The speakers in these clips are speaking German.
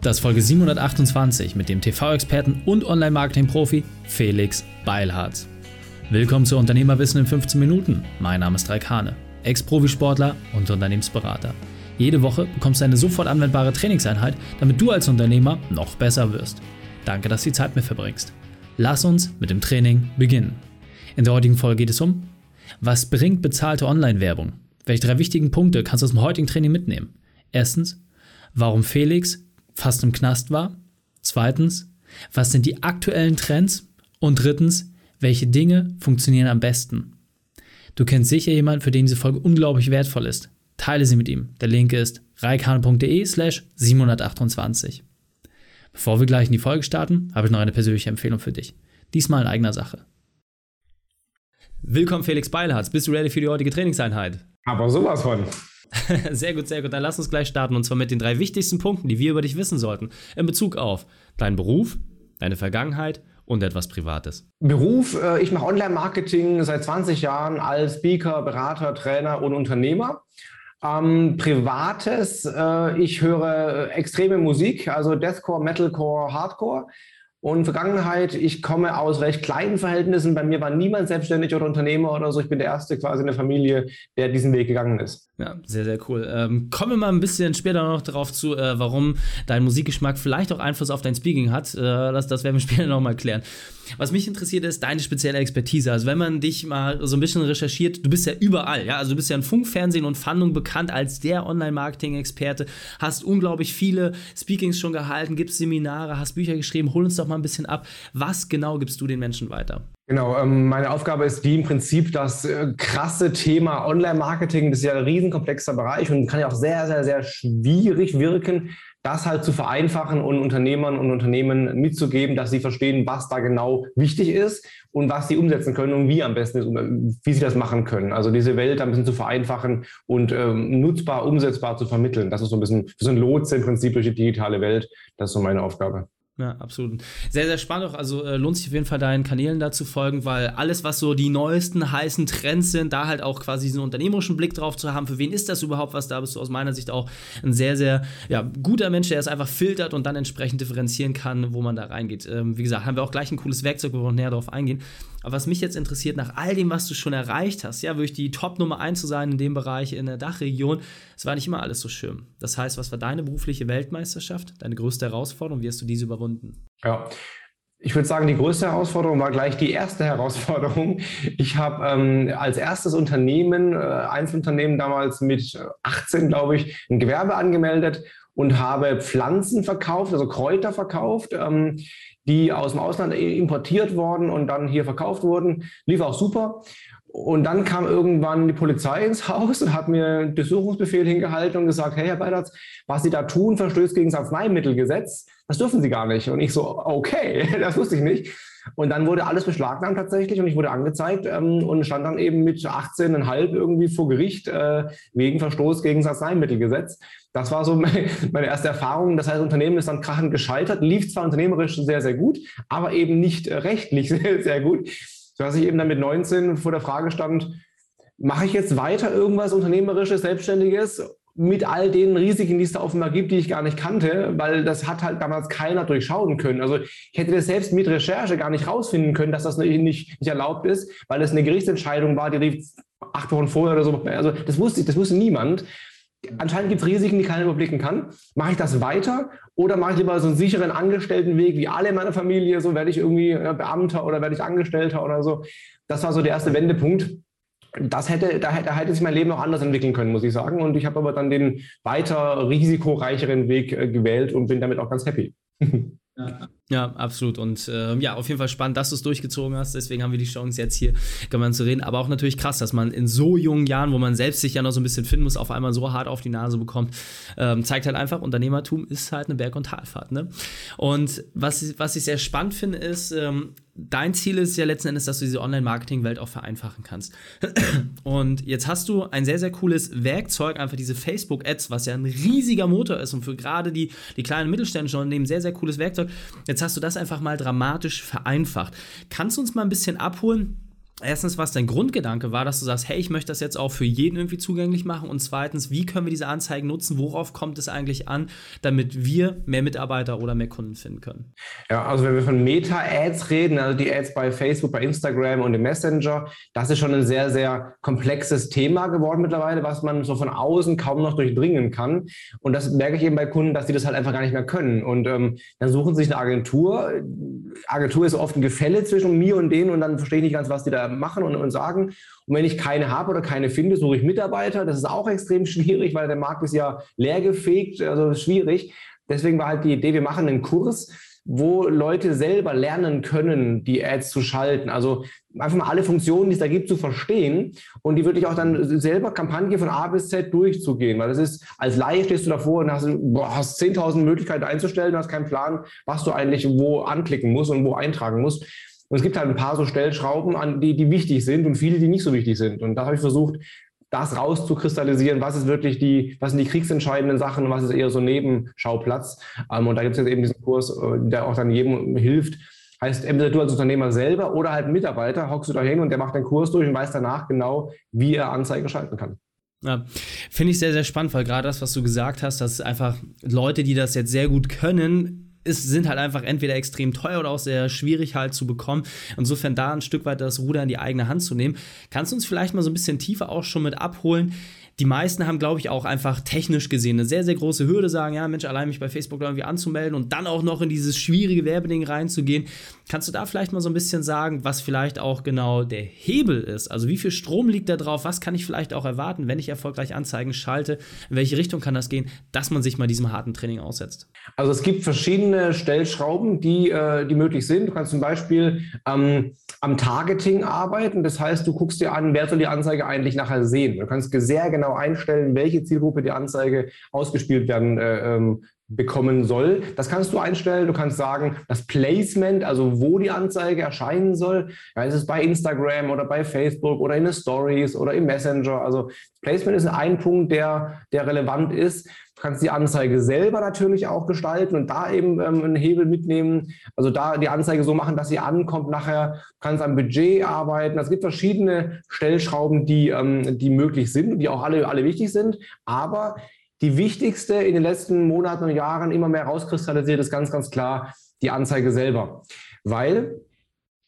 Das ist Folge 728 mit dem TV-Experten und Online-Marketing-Profi Felix Beilharz. Willkommen zu Unternehmerwissen in 15 Minuten. Mein Name ist Raik Hane, Ex-Profisportler und Unternehmensberater. Jede Woche bekommst du eine sofort anwendbare Trainingseinheit, damit du als Unternehmer noch besser wirst. Danke, dass du die Zeit mit verbringst. Lass uns mit dem Training beginnen. In der heutigen Folge geht es um, was bringt bezahlte Online-Werbung? Welche drei wichtigen Punkte kannst du aus dem heutigen Training mitnehmen? Erstens, warum Felix fast im Knast war. Zweitens, was sind die aktuellen Trends? Und drittens, welche Dinge funktionieren am besten? Du kennst sicher jemanden, für den diese Folge unglaublich wertvoll ist. Teile sie mit ihm. Der Link ist reikane.de slash 728. Bevor wir gleich in die Folge starten, habe ich noch eine persönliche Empfehlung für dich. Diesmal in eigener Sache. Willkommen Felix Beilharz. Bist du ready für die heutige Trainingseinheit? Aber sowas von. Sehr gut, sehr gut. Dann lass uns gleich starten und zwar mit den drei wichtigsten Punkten, die wir über dich wissen sollten in Bezug auf deinen Beruf, deine Vergangenheit und etwas Privates. Beruf, äh, ich mache Online-Marketing seit 20 Jahren als Speaker, Berater, Trainer und Unternehmer. Ähm, Privates, äh, ich höre extreme Musik, also Deathcore, Metalcore, Hardcore. Und Vergangenheit, ich komme aus recht kleinen Verhältnissen. Bei mir war niemand selbstständig oder Unternehmer oder so. Ich bin der Erste quasi in der Familie, der diesen Weg gegangen ist. Ja, sehr, sehr cool. Ähm, kommen wir mal ein bisschen später noch darauf zu, äh, warum dein Musikgeschmack vielleicht auch Einfluss auf dein Speaking hat. Äh, das, das werden wir später nochmal klären. Was mich interessiert, ist deine spezielle Expertise. Also, wenn man dich mal so ein bisschen recherchiert, du bist ja überall, ja. Also, du bist ja in Funk, Fernsehen und Fandung bekannt als der Online-Marketing-Experte, hast unglaublich viele Speakings schon gehalten, gibst Seminare, hast Bücher geschrieben. Hol uns doch mal ein bisschen ab. Was genau gibst du den Menschen weiter? Genau, ähm, meine Aufgabe ist die im Prinzip das äh, krasse Thema Online-Marketing. Das ist ja ein riesenkomplexer Bereich und kann ja auch sehr, sehr, sehr schwierig wirken, das halt zu vereinfachen und Unternehmern und Unternehmen mitzugeben, dass sie verstehen, was da genau wichtig ist und was sie umsetzen können und wie am besten ist, wie sie das machen können. Also diese Welt ein bisschen zu vereinfachen und ähm, nutzbar, umsetzbar zu vermitteln. Das ist so ein bisschen so ein Lotse im Prinzip durch die digitale Welt. Das ist so meine Aufgabe. Ja, absolut. Sehr, sehr spannend auch. Also äh, lohnt sich auf jeden Fall deinen Kanälen dazu folgen, weil alles, was so die neuesten heißen Trends sind, da halt auch quasi diesen unternehmerischen Blick drauf zu haben. Für wen ist das überhaupt was? Da bist du aus meiner Sicht auch ein sehr, sehr ja, guter Mensch, der es einfach filtert und dann entsprechend differenzieren kann, wo man da reingeht. Ähm, wie gesagt, haben wir auch gleich ein cooles Werkzeug, wo wir noch näher darauf eingehen. Aber was mich jetzt interessiert, nach all dem, was du schon erreicht hast, ja, wirklich die Top Nummer 1 zu sein in dem Bereich in der Dachregion, es war nicht immer alles so schön. Das heißt, was war deine berufliche Weltmeisterschaft, deine größte Herausforderung? Wie hast du diese überwunden? Ja, ich würde sagen, die größte Herausforderung war gleich die erste Herausforderung. Ich habe ähm, als erstes Unternehmen, äh, Einzelunternehmen damals mit 18, glaube ich, ein Gewerbe angemeldet und habe Pflanzen verkauft, also Kräuter verkauft. Ähm, die aus dem Ausland importiert worden und dann hier verkauft wurden. Lief auch super. Und dann kam irgendwann die Polizei ins Haus und hat mir einen Durchsuchungsbefehl hingehalten und gesagt, hey Herr Beidatz, was Sie da tun, verstößt gegen das Arzneimittelgesetz. Das dürfen Sie gar nicht. Und ich so, okay, das wusste ich nicht. Und dann wurde alles beschlagnahmt tatsächlich und ich wurde angezeigt ähm, und stand dann eben mit 18,5 irgendwie vor Gericht äh, wegen Verstoß gegen das Arzneimittelgesetz. Das war so meine erste Erfahrung. Das heißt, Unternehmen ist dann krachend gescheitert, lief zwar unternehmerisch sehr, sehr gut, aber eben nicht rechtlich sehr, sehr gut. Sodass ich eben dann mit 19 vor der Frage stand, mache ich jetzt weiter irgendwas Unternehmerisches, Selbstständiges mit all den Risiken, die es da offenbar gibt, die ich gar nicht kannte, weil das hat halt damals keiner durchschauen können. Also ich hätte das selbst mit Recherche gar nicht rausfinden können, dass das nicht, nicht erlaubt ist, weil es eine Gerichtsentscheidung war, die lief acht Wochen vorher oder so. Also das wusste ich, das wusste niemand. Anscheinend gibt es Risiken, die keiner überblicken kann. Mache ich das weiter oder mache ich lieber so einen sicheren Angestelltenweg wie alle in meiner Familie? So werde ich irgendwie Beamter oder werde ich Angestellter oder so. Das war so der erste Wendepunkt das hätte, da, da hätte sich mein Leben auch anders entwickeln können, muss ich sagen. Und ich habe aber dann den weiter risikoreicheren Weg äh, gewählt und bin damit auch ganz happy. Ja. Ja, absolut. Und äh, ja, auf jeden Fall spannend, dass du es durchgezogen hast. Deswegen haben wir die Chance, jetzt hier gemeinsam zu reden. Aber auch natürlich krass, dass man in so jungen Jahren, wo man selbst sich ja noch so ein bisschen finden muss, auf einmal so hart auf die Nase bekommt. Ähm, zeigt halt einfach, Unternehmertum ist halt eine Berg- und Talfahrt. Ne? Und was, was ich sehr spannend finde, ist, ähm, dein Ziel ist ja letzten Endes, dass du diese Online-Marketing-Welt auch vereinfachen kannst. Und jetzt hast du ein sehr, sehr cooles Werkzeug, einfach diese Facebook-Ads, was ja ein riesiger Motor ist und für gerade die, die kleinen mittelständischen Unternehmen sehr, sehr cooles Werkzeug. Jetzt hast du das einfach mal dramatisch vereinfacht. Kannst du uns mal ein bisschen abholen? Erstens, was dein Grundgedanke war, dass du sagst, hey, ich möchte das jetzt auch für jeden irgendwie zugänglich machen. Und zweitens, wie können wir diese Anzeigen nutzen, worauf kommt es eigentlich an, damit wir mehr Mitarbeiter oder mehr Kunden finden können? Ja, also wenn wir von Meta-Ads reden, also die Ads bei Facebook, bei Instagram und im Messenger, das ist schon ein sehr, sehr komplexes Thema geworden mittlerweile, was man so von außen kaum noch durchdringen kann. Und das merke ich eben bei Kunden, dass die das halt einfach gar nicht mehr können. Und ähm, dann suchen sie sich eine Agentur, Agentur ist oft ein Gefälle zwischen mir und denen und dann verstehe ich nicht ganz, was die da machen und, und sagen. Und wenn ich keine habe oder keine finde, suche ich Mitarbeiter. Das ist auch extrem schwierig, weil der Markt ist ja leergefegt, also schwierig. Deswegen war halt die Idee, wir machen einen Kurs, wo Leute selber lernen können, die Ads zu schalten. Also einfach mal alle Funktionen, die es da gibt, zu verstehen und die wirklich auch dann selber Kampagne von A bis Z durchzugehen. Weil das ist, als Laie stehst du davor und hast, hast 10.000 Möglichkeiten einzustellen, du hast keinen Plan, was du eigentlich wo anklicken musst und wo eintragen musst. Und es gibt halt ein paar so Stellschrauben, an die, die wichtig sind und viele, die nicht so wichtig sind. Und da habe ich versucht, das rauszukristallisieren, was ist wirklich die, was sind die kriegsentscheidenden Sachen und was ist eher so Nebenschauplatz. Ähm, und da gibt es jetzt eben diesen Kurs, äh, der auch dann jedem hilft. Heißt, entweder du als Unternehmer selber oder halt Mitarbeiter, hockst du da hin und der macht den Kurs durch und weiß danach genau, wie er Anzeigen schalten kann. Ja, finde ich sehr, sehr spannend, weil gerade das, was du gesagt hast, dass einfach Leute, die das jetzt sehr gut können, ist, sind halt einfach entweder extrem teuer oder auch sehr schwierig halt zu bekommen. Insofern da ein Stück weit das Ruder in die eigene Hand zu nehmen. Kannst du uns vielleicht mal so ein bisschen tiefer auch schon mit abholen? Die meisten haben, glaube ich, auch einfach technisch gesehen eine sehr, sehr große Hürde, sagen, ja, Mensch, allein mich bei Facebook irgendwie anzumelden und dann auch noch in dieses schwierige Werbeding reinzugehen. Kannst du da vielleicht mal so ein bisschen sagen, was vielleicht auch genau der Hebel ist? Also wie viel Strom liegt da drauf? Was kann ich vielleicht auch erwarten, wenn ich erfolgreich Anzeigen schalte? In welche Richtung kann das gehen, dass man sich mal diesem harten Training aussetzt? Also es gibt verschiedene Stellschrauben, die, äh, die möglich sind. Du kannst zum Beispiel ähm, am Targeting arbeiten. Das heißt, du guckst dir an, wer soll die Anzeige eigentlich nachher sehen. Du kannst sehr genau einstellen, welche Zielgruppe die Anzeige ausgespielt werden äh, ähm, bekommen soll. Das kannst du einstellen. Du kannst sagen, das Placement, also wo die Anzeige erscheinen soll. Ja, ist es bei Instagram oder bei Facebook oder in den Stories oder im Messenger. Also Placement ist ein Punkt, der, der relevant ist. Du kannst die Anzeige selber natürlich auch gestalten und da eben ähm, einen Hebel mitnehmen. Also da die Anzeige so machen, dass sie ankommt nachher. Du kannst am Budget arbeiten. Es gibt verschiedene Stellschrauben, die, ähm, die möglich sind die auch alle, alle wichtig sind. Aber die wichtigste in den letzten Monaten und Jahren immer mehr rauskristallisiert ist ganz, ganz klar die Anzeige selber. Weil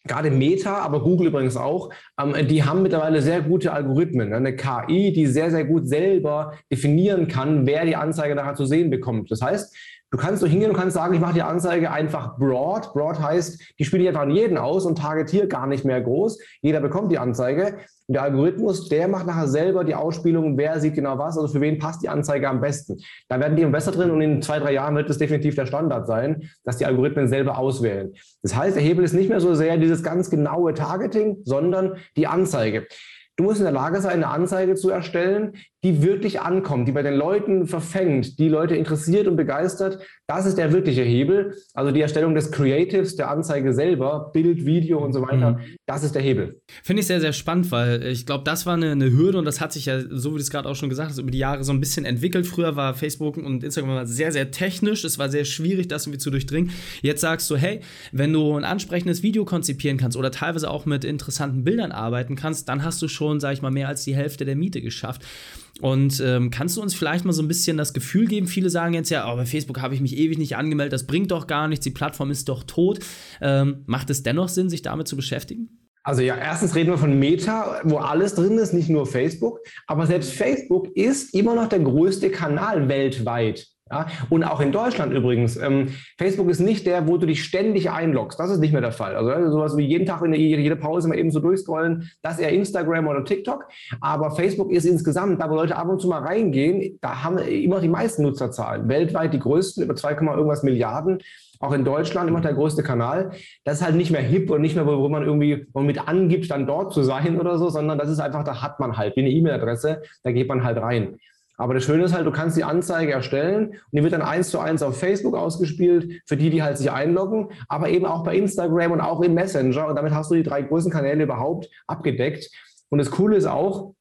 gerade Meta, aber Google übrigens auch, ähm, die haben mittlerweile sehr gute Algorithmen, ne? eine KI, die sehr, sehr gut selber definieren kann, wer die Anzeige nachher zu sehen bekommt. Das heißt, Du kannst so hingehen und kannst sagen, ich mache die Anzeige einfach broad. Broad heißt, die spiele ich einfach an jeden aus und targetiere gar nicht mehr groß. Jeder bekommt die Anzeige. Und der Algorithmus, der macht nachher selber die Ausspielung, wer sieht genau was, also für wen passt die Anzeige am besten. Da werden die besser drin und in zwei, drei Jahren wird es definitiv der Standard sein, dass die Algorithmen selber auswählen. Das heißt, der Hebel ist nicht mehr so sehr dieses ganz genaue Targeting, sondern die Anzeige. Du musst in der Lage sein, eine Anzeige zu erstellen, die wirklich ankommt, die bei den Leuten verfängt, die Leute interessiert und begeistert. Das ist der wirkliche Hebel. Also die Erstellung des Creatives, der Anzeige selber, Bild, Video und so weiter, mhm. das ist der Hebel. Finde ich sehr, sehr spannend, weil ich glaube, das war eine, eine, Hürde und das hat sich ja, so wie du es gerade auch schon gesagt hast, über die Jahre so ein bisschen entwickelt. Früher war Facebook und Instagram sehr, sehr technisch. Es war sehr schwierig, das irgendwie zu durchdringen. Jetzt sagst du, hey, wenn du ein ansprechendes Video konzipieren kannst oder teilweise auch mit interessanten Bildern arbeiten kannst, dann hast du schon, sag ich mal, mehr als die Hälfte der Miete geschafft. Und ähm, kannst du uns vielleicht mal so ein bisschen das Gefühl geben? Viele sagen jetzt ja, oh, bei Facebook habe ich mich ewig nicht angemeldet, das bringt doch gar nichts, die Plattform ist doch tot. Ähm, macht es dennoch Sinn, sich damit zu beschäftigen? Also ja, erstens reden wir von Meta, wo alles drin ist, nicht nur Facebook. Aber selbst Facebook ist immer noch der größte Kanal weltweit. Ja, und auch in Deutschland übrigens. Ähm, Facebook ist nicht der, wo du dich ständig einloggst. Das ist nicht mehr der Fall. Also, also sowas wie jeden Tag in der, jede Pause mal eben so durchscrollen, das eher Instagram oder TikTok. Aber Facebook ist insgesamt, da wo Leute ab und zu mal reingehen, da haben immer die meisten Nutzerzahlen. Weltweit die größten, über 2, irgendwas Milliarden. Auch in Deutschland immer der größte Kanal. Das ist halt nicht mehr hip und nicht mehr, wo, wo man irgendwie mit angibt, dann dort zu sein oder so, sondern das ist einfach, da hat man halt wie eine E-Mail-Adresse, da geht man halt rein. Aber das Schöne ist halt, du kannst die Anzeige erstellen und die wird dann eins zu eins auf Facebook ausgespielt, für die, die halt sich einloggen, aber eben auch bei Instagram und auch im Messenger. Und damit hast du die drei größten Kanäle überhaupt abgedeckt. Und das Coole ist auch,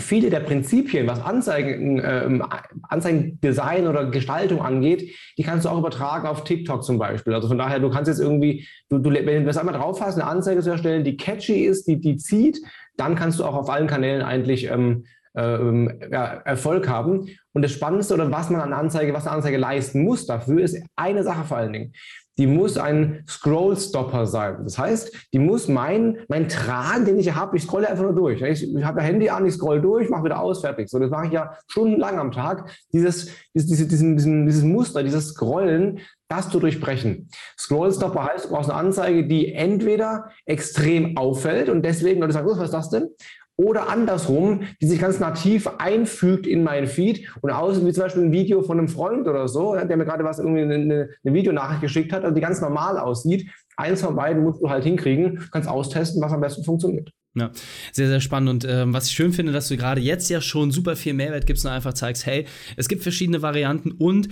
viele der Prinzipien, was Anzeigen, äh, Anzeigendesign oder Gestaltung angeht, die kannst du auch übertragen auf TikTok zum Beispiel. Also von daher, du kannst jetzt irgendwie, du, du, wenn du das einmal drauf hast, eine Anzeige zu erstellen, die catchy ist, die, die zieht, dann kannst du auch auf allen Kanälen eigentlich ähm, ähm, ja, Erfolg haben. Und das Spannendste oder was man an Anzeige, was eine Anzeige leisten muss dafür, ist eine Sache vor allen Dingen die muss ein Scroll-Stopper sein. Das heißt, die muss mein, mein Tragen, den ich habe, ich scrolle einfach nur durch. Ich, ich habe ja Handy an, ich scroll durch, mache wieder aus, fertig. So, das mache ich ja stundenlang am Tag. Dieses, dieses, diesen, diesen, dieses Muster, dieses Scrollen, das zu durchbrechen. Scroll-Stopper heißt, du brauchst eine Anzeige, die entweder extrem auffällt und deswegen Leute sagen, oh, was ist das denn? Oder andersrum, die sich ganz nativ einfügt in meinen Feed und aussieht wie zum Beispiel ein Video von einem Freund oder so, der mir gerade was irgendwie eine, eine Videonachricht geschickt hat, also die ganz normal aussieht. Eins von beiden musst du halt hinkriegen, kannst austesten, was am besten funktioniert. Ja, sehr, sehr spannend. Und ähm, was ich schön finde, dass du gerade jetzt ja schon super viel Mehrwert gibst und einfach zeigst, hey, es gibt verschiedene Varianten und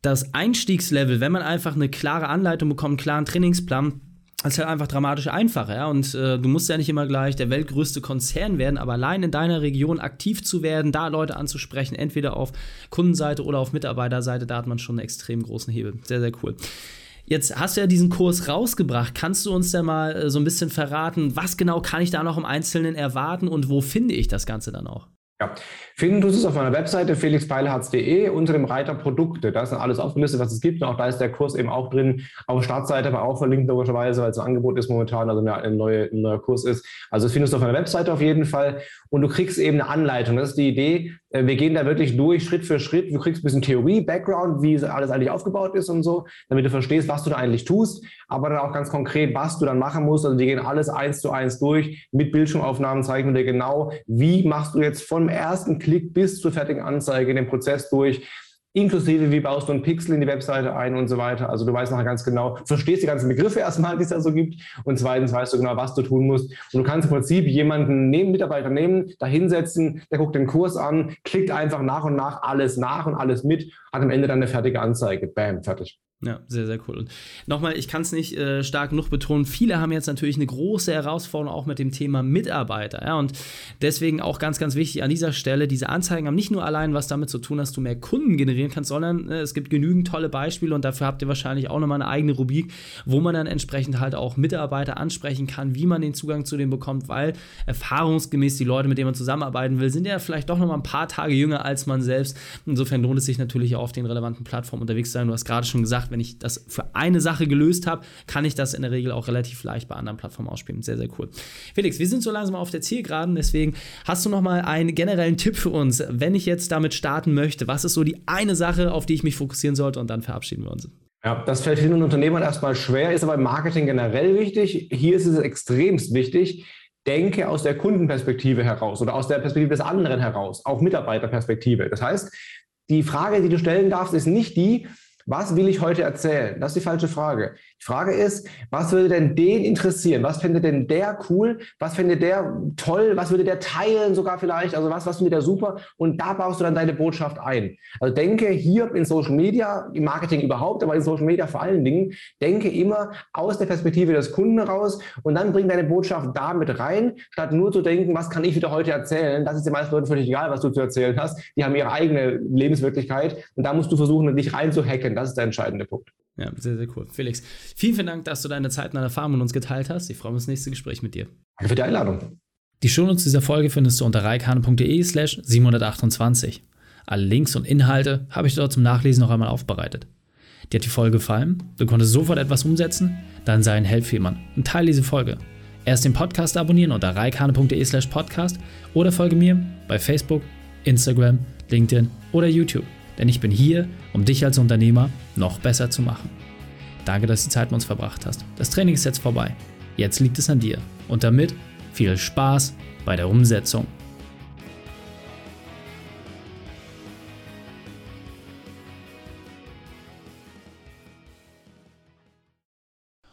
das Einstiegslevel, wenn man einfach eine klare Anleitung bekommt, einen klaren Trainingsplan, das ist halt einfach dramatisch einfacher, ja. Und äh, du musst ja nicht immer gleich der weltgrößte Konzern werden, aber allein in deiner Region aktiv zu werden, da Leute anzusprechen, entweder auf Kundenseite oder auf Mitarbeiterseite, da hat man schon einen extrem großen Hebel. Sehr, sehr cool. Jetzt hast du ja diesen Kurs rausgebracht. Kannst du uns da mal äh, so ein bisschen verraten, was genau kann ich da noch im Einzelnen erwarten und wo finde ich das Ganze dann auch? Ja, finden tust du es auf meiner Webseite felixbeilharz.de unter dem Reiter Produkte. Da ist dann alles aufgelistet, was es gibt. Und auch da ist der Kurs eben auch drin. Auf der Startseite aber auch verlinkt logischerweise, weil es ein Angebot ist momentan, also ein, neue, ein neuer Kurs ist. Also findest du auf meiner Webseite auf jeden Fall. Und du kriegst eben eine Anleitung. Das ist die Idee. Äh, wir gehen da wirklich durch, Schritt für Schritt. Du kriegst ein bisschen Theorie, Background, wie alles eigentlich aufgebaut ist und so, damit du verstehst, was du da eigentlich tust, aber dann auch ganz konkret, was du dann machen musst. Also wir gehen alles eins zu eins durch. Mit Bildschirmaufnahmen zeigen wir dir genau, wie machst du jetzt vom ersten Klick bis zur fertigen Anzeige den Prozess durch inklusive wie baust du einen Pixel in die Webseite ein und so weiter. Also du weißt nachher ganz genau, verstehst die ganzen Begriffe erstmal, die es da so gibt und zweitens weißt du genau, was du tun musst. Und du kannst im Prinzip jemanden neben Mitarbeiter nehmen, da hinsetzen, der guckt den Kurs an, klickt einfach nach und nach alles nach und alles mit, hat am Ende dann eine fertige Anzeige. Bam, fertig. Ja, sehr, sehr cool. Und nochmal, ich kann es nicht äh, stark genug betonen, viele haben jetzt natürlich eine große Herausforderung auch mit dem Thema Mitarbeiter. Ja? Und deswegen auch ganz, ganz wichtig an dieser Stelle, diese Anzeigen haben nicht nur allein was damit zu tun, dass du mehr Kunden generieren kannst, sondern äh, es gibt genügend tolle Beispiele und dafür habt ihr wahrscheinlich auch nochmal eine eigene Rubrik, wo man dann entsprechend halt auch Mitarbeiter ansprechen kann, wie man den Zugang zu denen bekommt, weil erfahrungsgemäß die Leute, mit denen man zusammenarbeiten will, sind ja vielleicht doch nochmal ein paar Tage jünger als man selbst. Insofern lohnt es sich natürlich auch auf den relevanten Plattformen unterwegs zu sein. Du hast gerade schon gesagt, wenn ich das für eine Sache gelöst habe, kann ich das in der Regel auch relativ leicht bei anderen Plattformen ausspielen. Sehr, sehr cool. Felix, wir sind so langsam auf der Zielgeraden, deswegen hast du noch mal einen generellen Tipp für uns, wenn ich jetzt damit starten möchte. Was ist so die eine Sache, auf die ich mich fokussieren sollte und dann verabschieden wir uns? Ja, das fällt vielen Unternehmern erstmal schwer, ist aber im Marketing generell wichtig. Hier ist es extremst wichtig. Denke aus der Kundenperspektive heraus oder aus der Perspektive des anderen heraus, auch Mitarbeiterperspektive. Das heißt, die Frage, die du stellen darfst, ist nicht die, was will ich heute erzählen? Das ist die falsche Frage. Die Frage ist, was würde denn den interessieren? Was fände denn der cool? Was fände der toll? Was würde der teilen sogar vielleicht? Also was, was findet der super? Und da baust du dann deine Botschaft ein. Also denke hier in Social Media, im Marketing überhaupt, aber in Social Media vor allen Dingen, denke immer aus der Perspektive des Kunden raus und dann bring deine Botschaft da mit rein, statt nur zu denken, was kann ich wieder heute erzählen? Das ist den meisten Leuten völlig egal, was du zu erzählen hast. Die haben ihre eigene Lebenswirklichkeit und da musst du versuchen, dich reinzuhacken. Das ist der entscheidende Punkt. Ja, sehr, sehr cool. Felix, vielen, vielen Dank, dass du deine Zeit und deine Erfahrung mit uns geteilt hast. Ich freue mich auf das nächste Gespräch mit dir. Danke für die Einladung. Die Shownotes dieser Folge findest du unter reikane.de slash 728. Alle Links und Inhalte habe ich dort zum Nachlesen noch einmal aufbereitet. Dir hat die Folge gefallen? Du konntest sofort etwas umsetzen? Dann sei ein Held für jemanden und teile diese Folge. Erst den Podcast abonnieren unter reikane.de slash podcast oder folge mir bei Facebook, Instagram, LinkedIn oder YouTube denn ich bin hier, um dich als Unternehmer noch besser zu machen. Danke, dass du die Zeit mit uns verbracht hast. Das Training ist jetzt vorbei. Jetzt liegt es an dir. Und damit viel Spaß bei der Umsetzung.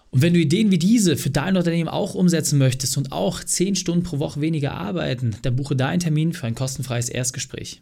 Und wenn du Ideen wie diese für dein Unternehmen auch umsetzen möchtest und auch 10 Stunden pro Woche weniger arbeiten, dann buche deinen Termin für ein kostenfreies Erstgespräch.